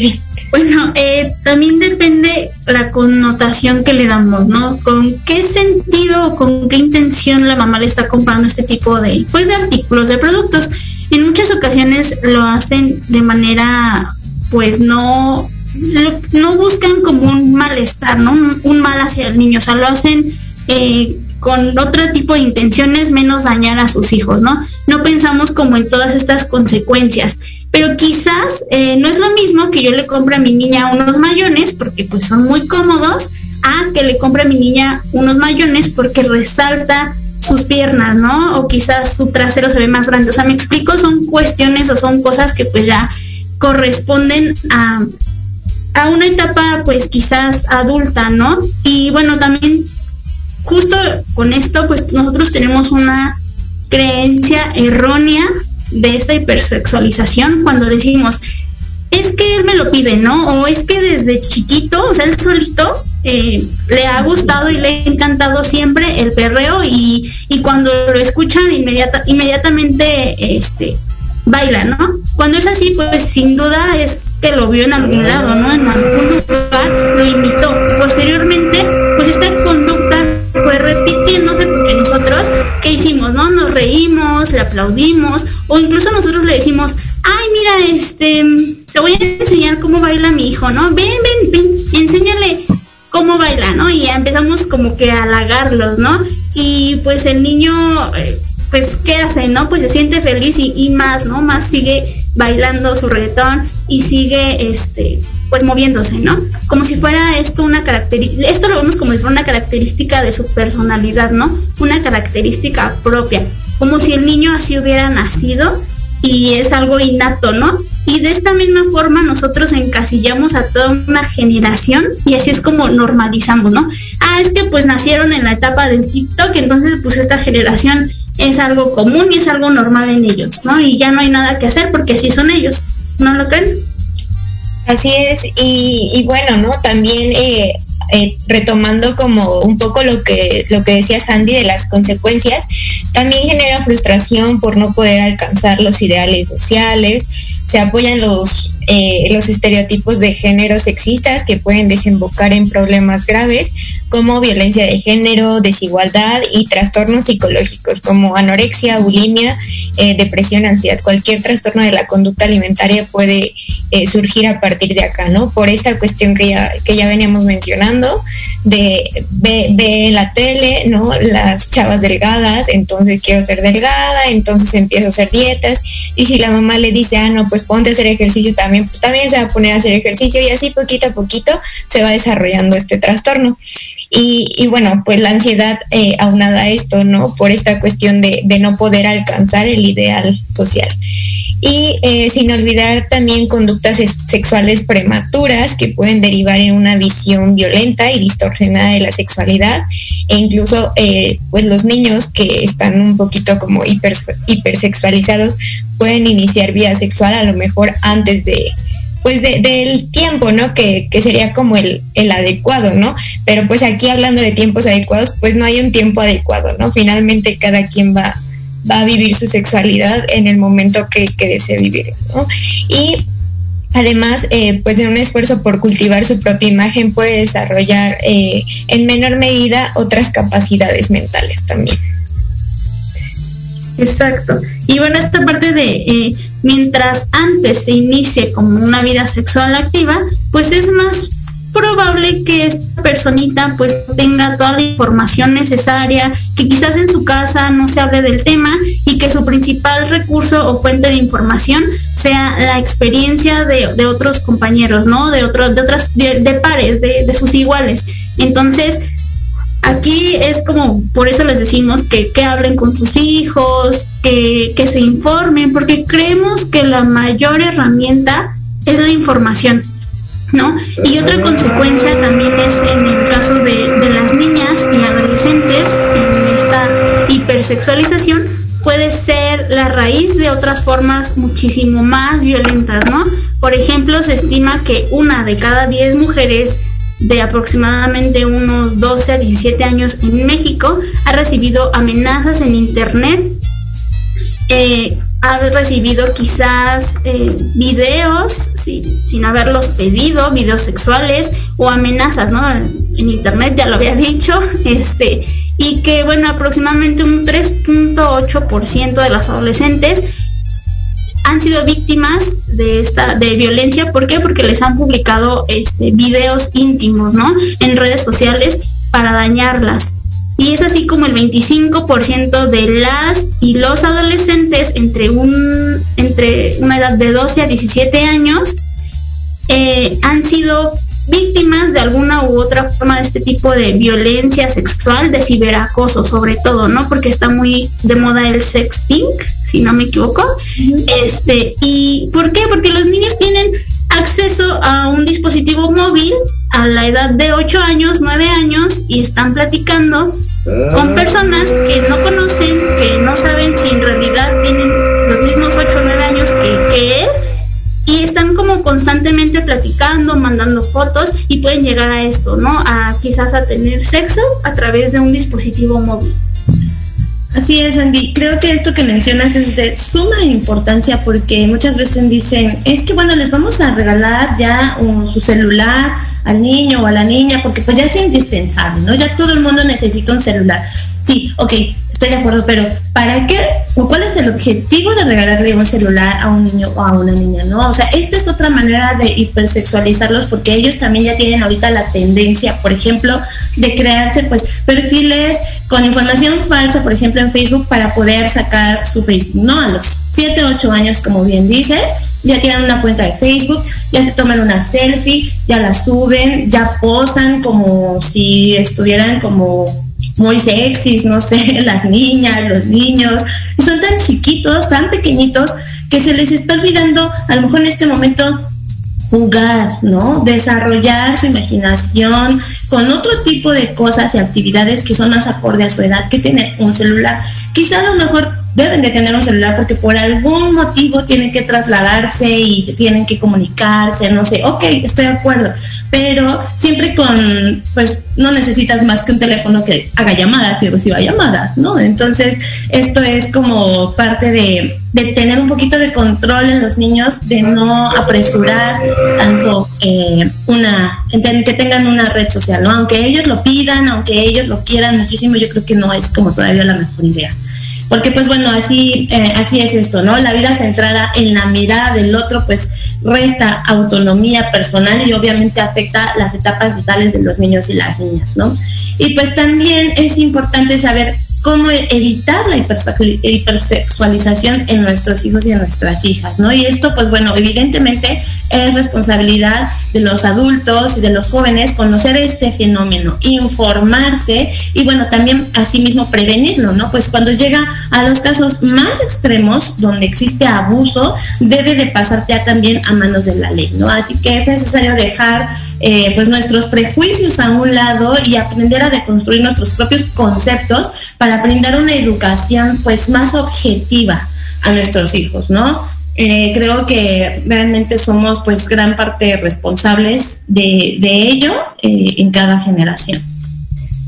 Bueno, eh, también depende la connotación que le damos, ¿no? ¿Con qué sentido o con qué intención la mamá le está comprando este tipo de, pues, de artículos, de productos? En muchas ocasiones lo hacen de manera, pues, no, no buscan como un malestar, ¿no? un mal hacia el niño, o sea, lo hacen eh, con otro tipo de intenciones menos dañar a sus hijos, ¿no? No pensamos como en todas estas consecuencias, pero quizás eh, no es lo mismo que yo le compre a mi niña unos mayones, porque pues son muy cómodos, a que le compre a mi niña unos mayones porque resalta su sus piernas, ¿no? O quizás su trasero se ve más grande. O sea, me explico, son cuestiones o son cosas que pues ya corresponden a, a una etapa pues quizás adulta, ¿no? Y bueno, también justo con esto pues nosotros tenemos una creencia errónea de esta hipersexualización cuando decimos, es que él me lo pide, ¿no? O es que desde chiquito, o sea, él solito eh, le ha gustado y le ha encantado siempre el perreo y, y cuando lo escuchan inmediata, inmediatamente este, baila, ¿no? Cuando es así, pues sin duda es que lo vio en algún lado, ¿no? En algún lugar lo imitó. Posteriormente, pues esta conducta fue repitiéndose porque nosotros, ¿qué hicimos? ¿No? Nos reímos, le aplaudimos o incluso nosotros le decimos, ay, mira, este, te voy a enseñar cómo baila mi hijo, ¿no? Ven, ven, ven, enséñale cómo baila, ¿no? Y empezamos como que a halagarlos, ¿no? Y pues el niño, eh, pues, ¿qué hace, no? Pues se siente feliz y, y más, ¿no? Más sigue bailando su reggaetón y sigue, este, pues moviéndose, ¿no? Como si fuera esto una característica, esto lo vemos como si fuera una característica de su personalidad, ¿no? Una característica propia, como si el niño así hubiera nacido y es algo innato, ¿no? Y de esta misma forma nosotros encasillamos a toda una generación y así es como normalizamos, ¿no? Ah, es que pues nacieron en la etapa del TikTok, entonces pues esta generación es algo común y es algo normal en ellos, ¿no? Y ya no hay nada que hacer porque así son ellos, ¿no lo creen? Así es, y, bueno, ¿no? También eh, eh, retomando como un poco lo que, lo que decía Sandy de las consecuencias, también genera frustración por no poder alcanzar los ideales sociales, se apoyan los, eh, los estereotipos de género sexistas que pueden desembocar en problemas graves como violencia de género, desigualdad y trastornos psicológicos como anorexia, bulimia, eh, depresión, ansiedad. Cualquier trastorno de la conducta alimentaria puede surgir a partir de acá, ¿no? Por esta cuestión que ya, que ya veníamos mencionando, de ve, la tele, ¿no? Las chavas delgadas, entonces quiero ser delgada, entonces empiezo a hacer dietas, y si la mamá le dice, ah, no, pues ponte a hacer ejercicio también, pues también se va a poner a hacer ejercicio y así poquito a poquito se va desarrollando este trastorno. Y, bueno, pues la ansiedad eh, aunada a esto, ¿no? Por esta cuestión de, no poder alcanzar el ideal social. Y eh, sin olvidar también conductas sexuales prematuras que pueden derivar en una visión violenta y distorsionada de la sexualidad e incluso eh, pues los niños que están un poquito como hiper, hipersexualizados pueden iniciar vida sexual a lo mejor antes de pues de, del tiempo, ¿no? Que, que sería como el, el, adecuado, ¿no? Pero pues aquí hablando de tiempos adecuados, pues no hay un tiempo adecuado, ¿no? Finalmente cada quien va, va a vivir su sexualidad en el momento que, que desee vivir, ¿no? Y Además, eh, pues en un esfuerzo por cultivar su propia imagen puede desarrollar eh, en menor medida otras capacidades mentales también. Exacto. Y bueno, esta parte de eh, mientras antes se inicie como una vida sexual activa, pues es más probable que esta personita pues tenga toda la información necesaria, que quizás en su casa no se hable del tema y que su principal recurso o fuente de información sea la experiencia de, otros compañeros, ¿no? De otros, de otras, de, de pares, de, de, sus iguales. Entonces, aquí es como, por eso les decimos que, que hablen con sus hijos, que, que se informen, porque creemos que la mayor herramienta es la información ¿no? Y otra consecuencia también es en el caso de, de las niñas y adolescentes en esta hipersexualización puede ser la raíz de otras formas muchísimo más violentas, ¿no? Por ejemplo, se estima que una de cada 10 mujeres de aproximadamente unos 12 a 17 años en México ha recibido amenazas en Internet eh, ha recibido quizás eh, videos sin, sin, haberlos pedido, videos sexuales o amenazas, ¿no? En internet ya lo había [laughs] dicho, este, y que bueno, aproximadamente un 3.8% de las adolescentes han sido víctimas de esta de violencia, ¿por qué? Porque les han publicado este videos íntimos, ¿no? En redes sociales para dañarlas. Y es así como el 25% de las y los adolescentes entre, un, entre una edad de 12 a 17 años eh, han sido víctimas de alguna u otra forma de este tipo de violencia sexual, de ciberacoso sobre todo, ¿no? Porque está muy de moda el sexting, si no me equivoco. Este, ¿y por qué? Porque los niños tienen acceso a un dispositivo móvil a la edad de 8 años, 9 años y están platicando con personas que no conocen, que no saben si en realidad tienen los mismos 8 o 9 años que, que él y están como constantemente platicando, mandando fotos y pueden llegar a esto, ¿no? A quizás a tener sexo a través de un dispositivo móvil. Así es, Andy. Creo que esto que mencionas es de suma importancia porque muchas veces dicen, es que bueno, les vamos a regalar ya su celular al niño o a la niña porque pues ya es indispensable, ¿no? Ya todo el mundo necesita un celular. Sí, ok, estoy de acuerdo, pero ¿para qué o cuál es el objetivo de regalarle un celular a un niño o a una niña, no? O sea, esta es otra manera de hipersexualizarlos porque ellos también ya tienen ahorita la tendencia, por ejemplo, de crearse pues perfiles con información falsa, por ejemplo, en Facebook para poder sacar su Facebook, ¿no? A los 7, 8 años, como bien dices, ya tienen una cuenta de Facebook, ya se toman una selfie, ya la suben, ya posan como si estuvieran como muy sexys, no sé, [laughs] las niñas, los niños, y son tan chiquitos, tan pequeñitos, que se les está olvidando a lo mejor en este momento jugar, ¿no? Desarrollar su imaginación con otro tipo de cosas y actividades que son más acorde a su edad que tener un celular. Quizá a lo mejor deben de tener un celular porque por algún motivo tienen que trasladarse y tienen que comunicarse, no sé, ok, estoy de acuerdo, pero siempre con, pues no necesitas más que un teléfono que haga llamadas y reciba llamadas, ¿no? Entonces, esto es como parte de, de tener un poquito de control en los niños, de no apresurar tanto eh, una, que tengan una red social, ¿no? Aunque ellos lo pidan, aunque ellos lo quieran muchísimo, yo creo que no es como todavía la mejor idea. Porque pues bueno, así, eh, así es esto, ¿no? La vida centrada en la mirada del otro, pues resta autonomía personal y obviamente afecta las etapas vitales de los niños y las niñas, ¿no? Y pues también es importante saber cómo evitar la hipersexualización en nuestros hijos y en nuestras hijas, ¿no? Y esto, pues bueno, evidentemente es responsabilidad de los adultos y de los jóvenes conocer este fenómeno, informarse y bueno, también asimismo prevenirlo, ¿no? Pues cuando llega a los casos más extremos donde existe abuso, debe de pasar ya también a manos de la ley, ¿no? Así que es necesario dejar eh, pues nuestros prejuicios a un lado y aprender a deconstruir nuestros propios conceptos para brindar una educación pues más objetiva a nuestros hijos, ¿no? Eh, creo que realmente somos pues gran parte responsables de, ello eh, en cada generación.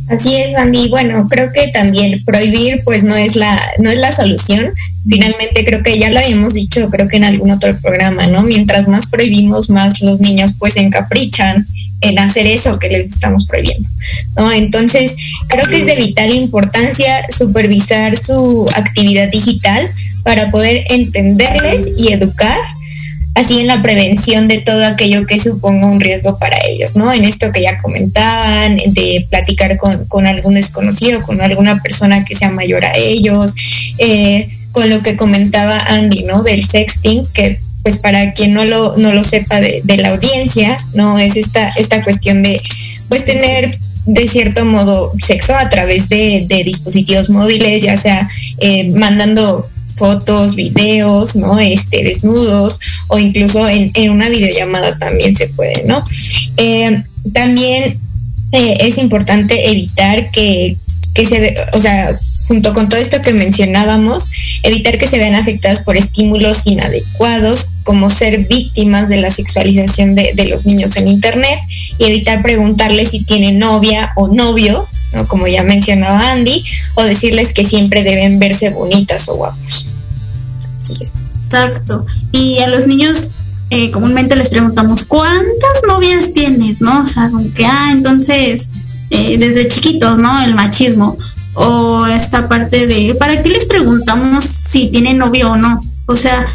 Así es, Andy. Bueno, creo que también prohibir pues no es la no es la solución. Finalmente creo que ya lo habíamos dicho, creo que en algún otro programa, ¿no? Mientras más prohibimos, más los niños pues se encaprichan en hacer eso que les estamos prohibiendo. ¿no? Entonces, creo que es de vital importancia supervisar su actividad digital para poder entenderles y educar así en la prevención de todo aquello que suponga un riesgo para ellos, ¿no? En esto que ya comentaban, de platicar con, con algún desconocido, con alguna persona que sea mayor a ellos, eh, con lo que comentaba Andy, ¿no? Del sexting, que pues para quien no lo, no lo sepa de, la audiencia, ¿no? Es esta, esta cuestión de pues tener de cierto modo sexo a través de, dispositivos móviles, ya sea eh, mandando fotos, videos, ¿no? Este, desnudos o incluso en, una videollamada también se puede, ¿no? Eh, también eh, es importante evitar que, que se, o sea, junto con todo esto que mencionábamos, evitar que se vean afectadas por estímulos inadecuados, como ser víctimas de la sexualización de, los niños en Internet, y evitar preguntarles si tienen novia o novio, como ya mencionaba Andy, o decirles que siempre deben verse bonitas o guapos. Exacto. Y a los niños eh, comúnmente les preguntamos, ¿cuántas novias tienes? ¿No? O sea, que, ah, entonces, eh, desde chiquitos, ¿no? El machismo o esta parte de, ¿para qué les preguntamos si tienen novio o no? O sea,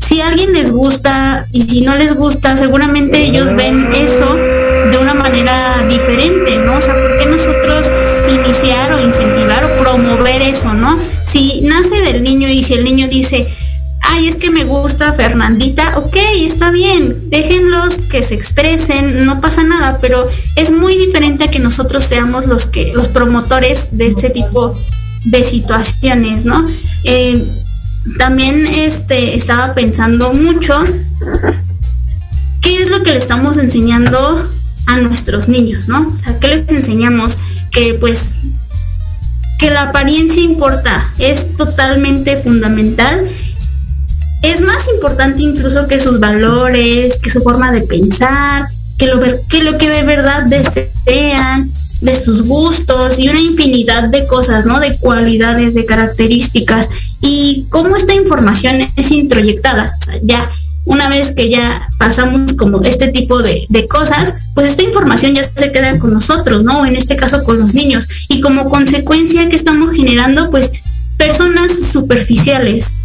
si a alguien les gusta y si no les gusta, seguramente ellos ven eso de una manera diferente, ¿no? O sea, ¿por qué nosotros iniciar o incentivar o promover eso, ¿no? Si nace del niño y si el niño dice, ay, es que me gusta Fernandita, ok, está bien, déjenlos que se expresen, no pasa nada, pero es muy diferente a que nosotros seamos los que, los promotores de este tipo de situaciones, ¿no? Eh, también este, estaba pensando mucho qué es lo que le estamos enseñando a nuestros niños, ¿no? O sea, ¿qué les enseñamos? Que pues que la apariencia importa, es totalmente fundamental. Es más importante incluso que sus valores, que su forma de pensar, que lo, que, de verdad desean, de sus gustos y una infinidad de cosas, ¿no? De cualidades, de características y cómo esta información es introyectada. O sea, ya una vez que ya pasamos como este tipo de, de, cosas, pues esta información ya se queda con nosotros, ¿no? En este caso con los niños. Y como consecuencia que estamos generando, pues personas superficiales,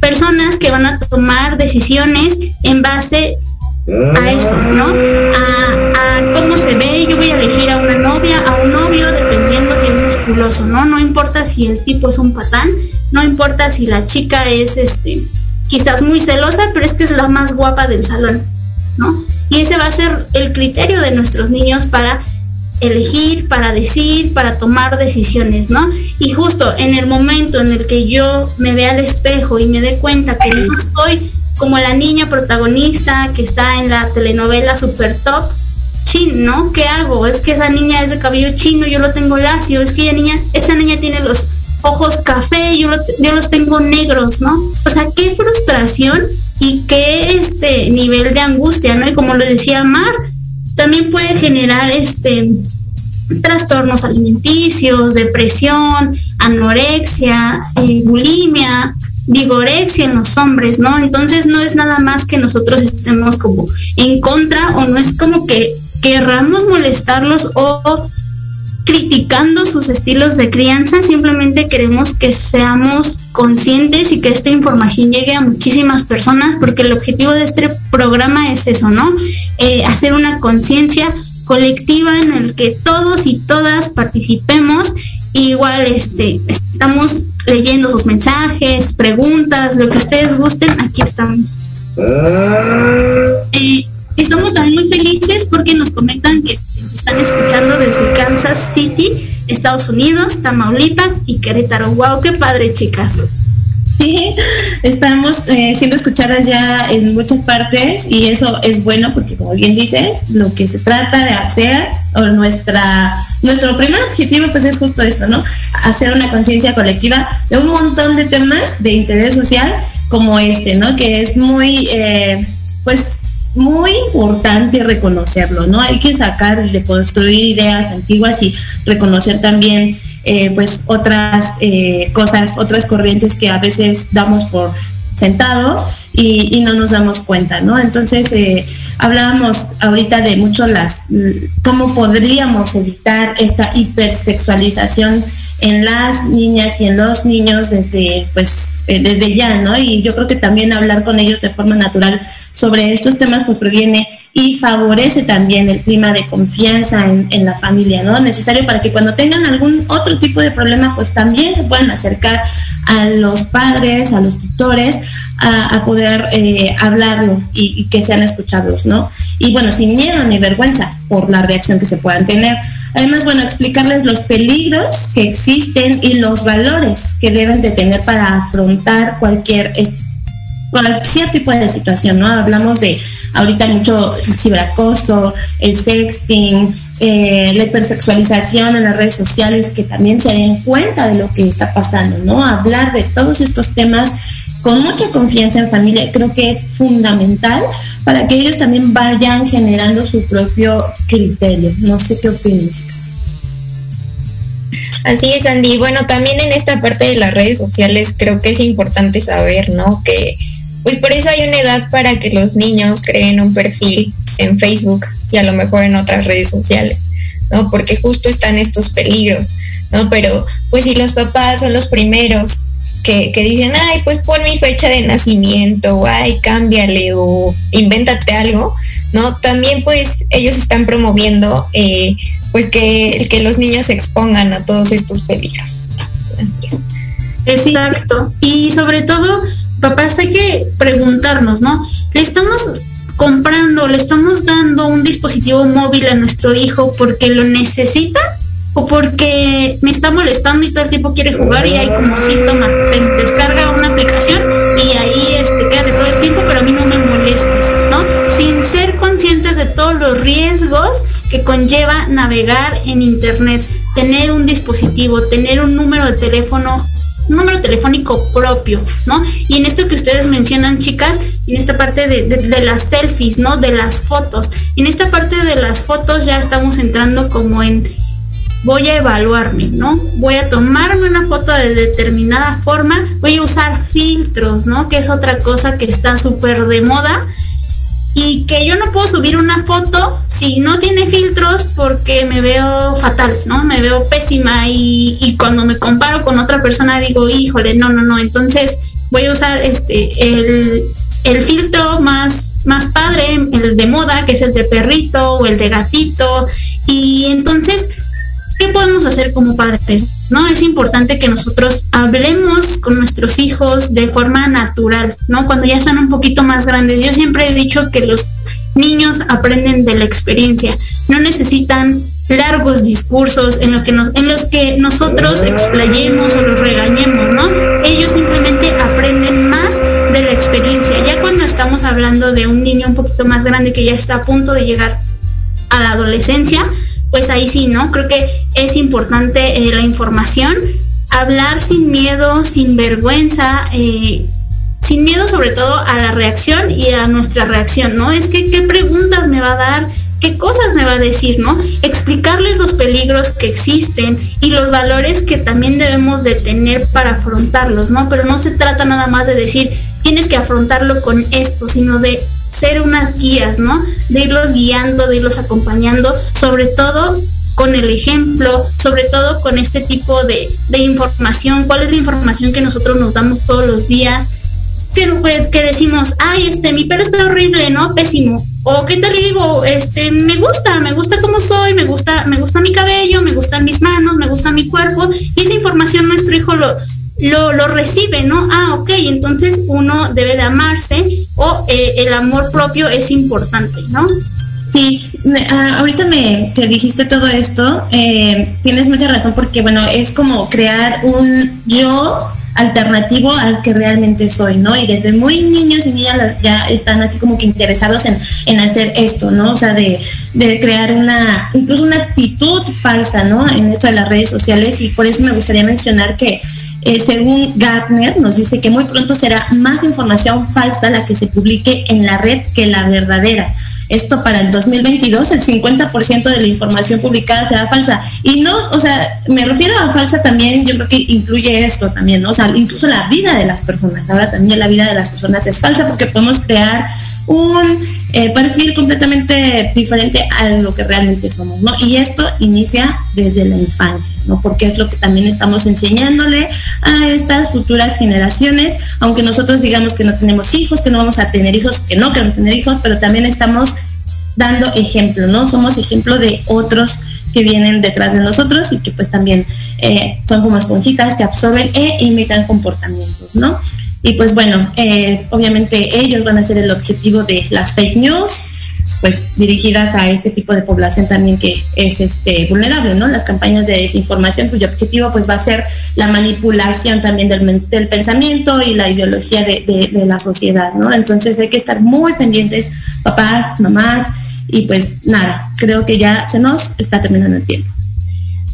personas que van a tomar decisiones en base a eso, ¿no? A, cómo se ve, yo voy a elegir a una novia, a un novio, dependiendo si es musculoso, ¿no? No importa si el tipo es un patán, no importa si la chica es este quizás muy celosa, pero es que es la más guapa del salón, ¿no? Y ese va a ser el criterio de nuestros niños para elegir, para decir, para tomar decisiones, ¿no? Y justo en el momento en el que yo me vea al espejo y me dé cuenta que no estoy como la niña protagonista que está en la telenovela super top, chin, ¿no? ¿Qué hago? Es que esa niña es de cabello chino, yo lo tengo lacio, es que niña, esa niña tiene los ojos café, yo, yo los tengo negros, ¿no? O sea, qué frustración y qué este nivel de angustia, ¿no? Y como lo decía Mar, también puede generar este trastornos alimenticios, depresión, anorexia, eh, bulimia, vigorexia en los hombres, ¿no? Entonces no es nada más que nosotros estemos como en contra o no es como que querramos molestarlos o criticando sus estilos de crianza, simplemente queremos que seamos conscientes y que esta información llegue a muchísimas personas, porque el objetivo de este programa es eso, ¿no? Eh, hacer una conciencia colectiva en el que todos y todas participemos. igual este, estamos leyendo sus mensajes, preguntas, lo que ustedes gusten, aquí estamos. Eh, estamos también muy felices porque nos comentan que nos están escuchando desde Kansas City, Estados Unidos, Tamaulipas y Querétaro. ¡Wow! ¡Qué padre, chicas! Sí, estamos eh, siendo escuchadas ya en muchas partes y eso es bueno porque como bien dices, lo que se trata de hacer o nuestra nuestro primer objetivo pues es justo esto, ¿no? Hacer una conciencia colectiva de un montón de temas de interés social como este, ¿no? Que es muy eh, pues muy importante reconocerlo, ¿no? Hay que sacar y construir ideas antiguas y reconocer también, eh, pues, otras eh, cosas, otras corrientes que a veces damos por sentado y, no nos damos cuenta, ¿no? Entonces, eh, hablábamos ahorita de mucho las, cómo podríamos evitar esta hipersexualización en las niñas y en los niños desde, pues, eh, desde ya, ¿no? Y yo creo que también hablar con ellos de forma natural sobre estos temas, pues, previene y favorece también el clima de confianza en la familia, ¿no? Necesario para que cuando tengan algún otro tipo de problema, pues también se puedan acercar a los padres, a los tutores, a, poder eh, hablarlo y, que sean escuchados, ¿no? Y bueno, sin miedo ni vergüenza por la reacción que se puedan tener. Además, bueno, explicarles los peligros que existen y los valores que deben de tener para afrontar cualquier cualquier tipo de situación, ¿no? Hablamos de ahorita mucho el ciberacoso, el sexting, eh, la hipersexualización en las redes sociales, que también se den cuenta de lo que está pasando, ¿no? Hablar de todos estos temas con mucha confianza en familia creo que es fundamental para que ellos también vayan generando su propio criterio. No sé qué opinan, chicas. Así es, Andy. Bueno, también en esta parte de las redes sociales creo que es importante saber, ¿no? Que pues por eso hay una edad para que los niños creen un perfil en Facebook y a lo mejor en otras redes sociales, ¿no? Porque justo están estos peligros, ¿no? Pero pues si los papás son los primeros que, dicen, ay, pues pon mi fecha de nacimiento, ay, cámbiale, o invéntate algo, ¿no? También pues ellos están promoviendo eh, pues que, que los niños se expongan a todos estos peligros. Exacto. Y sobre todo, papás hay que preguntarnos, ¿no? ¿Le estamos comprando, le estamos dando un dispositivo móvil a nuestro hijo porque lo necesita o porque me está molestando y todo el tiempo quiere jugar y hay como así, toma, descarga una aplicación y ahí este, quédate todo el tiempo, pero a mí no me molestes, ¿no? Sin ser conscientes de todos los riesgos que conlleva navegar en Internet, tener un dispositivo, tener un número de teléfono un número telefónico propio, ¿no? Y en esto que ustedes mencionan, chicas, en esta parte de, las selfies, ¿no? De las fotos. En esta parte de las fotos ya estamos entrando como en voy a evaluarme, ¿no? Voy a tomarme una foto de determinada forma, voy a usar filtros, ¿no? Que es otra cosa que está súper de moda y que yo no puedo subir una foto si no tiene filtros porque me veo fatal, ¿no? Me veo pésima y, cuando me comparo con otra persona digo, híjole, no, no, no, entonces voy a usar este el, el filtro más, más padre, el de moda, que es el de perrito o el de gatito. Y entonces, ¿qué podemos hacer como padres? ¿no? Es importante que nosotros hablemos con nuestros hijos de forma natural, ¿no? Cuando ya están un poquito más grandes. Yo siempre he dicho que los niños aprenden de la experiencia, no necesitan largos discursos en, en los que nosotros explayemos o los regañemos, ¿no? Ellos simplemente aprenden más de la experiencia. Ya cuando estamos hablando de un niño un poquito más grande que ya está a punto de llegar a la adolescencia, pues ahí sí, ¿no? Creo que es importante eh, la información, hablar sin miedo, sin vergüenza, eh, sin miedo sobre todo a la reacción y a nuestra reacción, ¿no? Es que qué preguntas me va a dar, qué cosas me va a decir, ¿no? Explicarles los peligros que existen y los valores que también debemos de tener para afrontarlos, ¿no? Pero no se trata nada más de decir, tienes que afrontarlo con esto, sino de ser unas guías, ¿no? De irlos guiando, de irlos acompañando, sobre todo con el ejemplo, sobre todo con este tipo de, información, cuál es la información que nosotros nos damos todos los días, que, que decimos, ay, este, mi pelo está horrible, ¿no? Pésimo. O qué tal digo, este, me gusta, me gusta cómo soy, me gusta, me gusta mi cabello, me gustan mis manos, me gusta mi cuerpo, y esa información nuestro hijo lo, lo, lo, recibe, ¿no? Ah, ok, entonces uno debe de amarse o eh, el amor propio es importante, ¿no? Sí, ah, ahorita me te dijiste todo esto, eh, tienes mucha razón porque bueno, es como crear un yo alternativo al que realmente soy, ¿no? Y desde muy niños y niñas ya están así como que interesados en, en hacer esto, ¿no? O sea, de, de, crear una, incluso una actitud falsa, ¿no? En esto de las redes sociales y por eso me gustaría mencionar que eh, según Gartner nos dice que muy pronto será más información falsa la que se publique en la red que la verdadera. Esto para el 2022, el 50% de la información publicada será falsa. Y no, o sea, me refiero a falsa también, yo creo que incluye esto también, ¿no? O sea, incluso la vida de las personas. Ahora también la vida de las personas es falsa porque podemos crear un eh, perfil completamente diferente a lo que realmente somos, ¿no? Y esto inicia desde la infancia, ¿no? Porque es lo que también estamos enseñándole a estas futuras generaciones, aunque nosotros digamos que no tenemos hijos, que no vamos a tener hijos, que no queremos tener hijos, pero también estamos dando ejemplo, ¿no? Somos ejemplo de otros que vienen detrás de nosotros y que pues también eh, son como esponjitas que absorben e imitan comportamientos, ¿no? Y pues bueno, eh, obviamente ellos van a ser el objetivo de las fake news, pues dirigidas a este tipo de población también que es este vulnerable, ¿no? Las campañas de desinformación cuyo objetivo pues va a ser la manipulación también del, del pensamiento y la ideología de, de, la sociedad, ¿no? Entonces hay que estar muy pendientes, papás, mamás, y pues nada, creo que ya se nos está terminando el tiempo.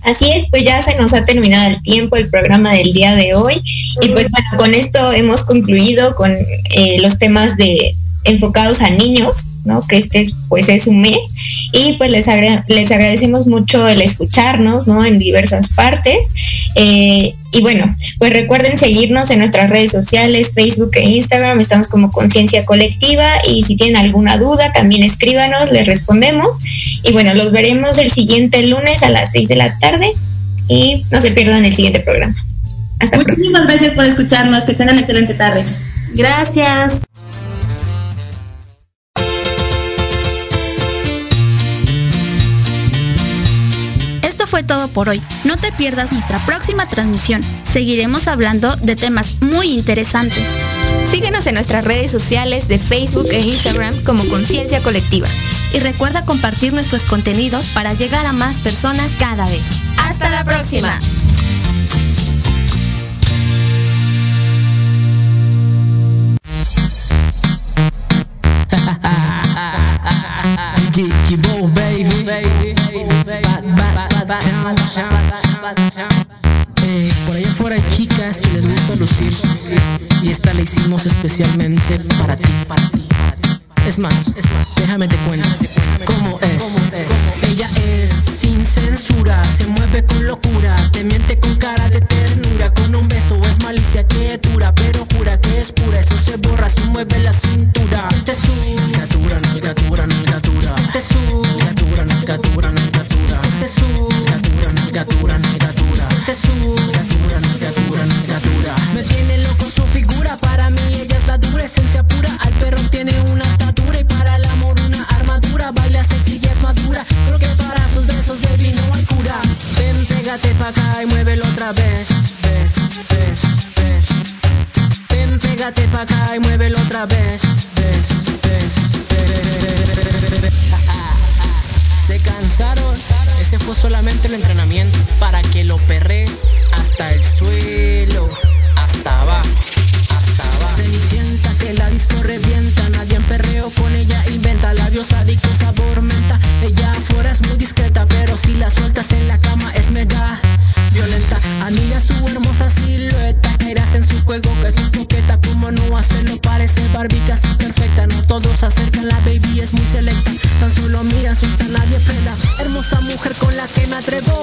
Así es, pues ya se nos ha terminado el tiempo, el programa del día de hoy. Y pues bueno, con esto hemos concluido con eh, los temas de enfocados a niños, ¿no? Que este es, pues es un mes y pues les, les agradecemos mucho el escucharnos, ¿no? En diversas partes. Eh, y bueno, pues recuerden seguirnos en nuestras redes sociales, Facebook e Instagram, estamos como Conciencia Colectiva y si tienen alguna duda también escríbanos, les respondemos. Y bueno, los veremos el siguiente lunes a las 6 de la tarde y no se pierdan el siguiente programa. Hasta Muchísimas gracias por escucharnos, que tengan excelente tarde. Gracias. Por hoy. No te pierdas nuestra próxima transmisión. Seguiremos hablando de temas muy interesantes. Síguenos en nuestras redes sociales de Facebook e Instagram como Conciencia Colectiva. Y recuerda compartir nuestros contenidos para llegar a más personas cada vez. ¡Hasta la próxima! Eh, por allá afuera hay chicas que les gusta lucir y esta la hicimos especialmente para ti, para ti. Es más, déjame te cuento cómo es. Ella es sin censura, se mueve con locura, te miente con cara de ternura, con un beso es malicia que dura, pero jura que es pura, eso se borra si mueve la cintura. Otra vez. Ves, ves, ves. Ven, pégate pa' acá y muévelo otra vez. Ves, ves. ¿Se cansaron? Ese fue solamente el entrenamiento para que lo perres perfecta. No todos acercan, la baby es muy selecta, tan solo mira, asusta, nadie pela. Hermosa mujer con la que me atrevo,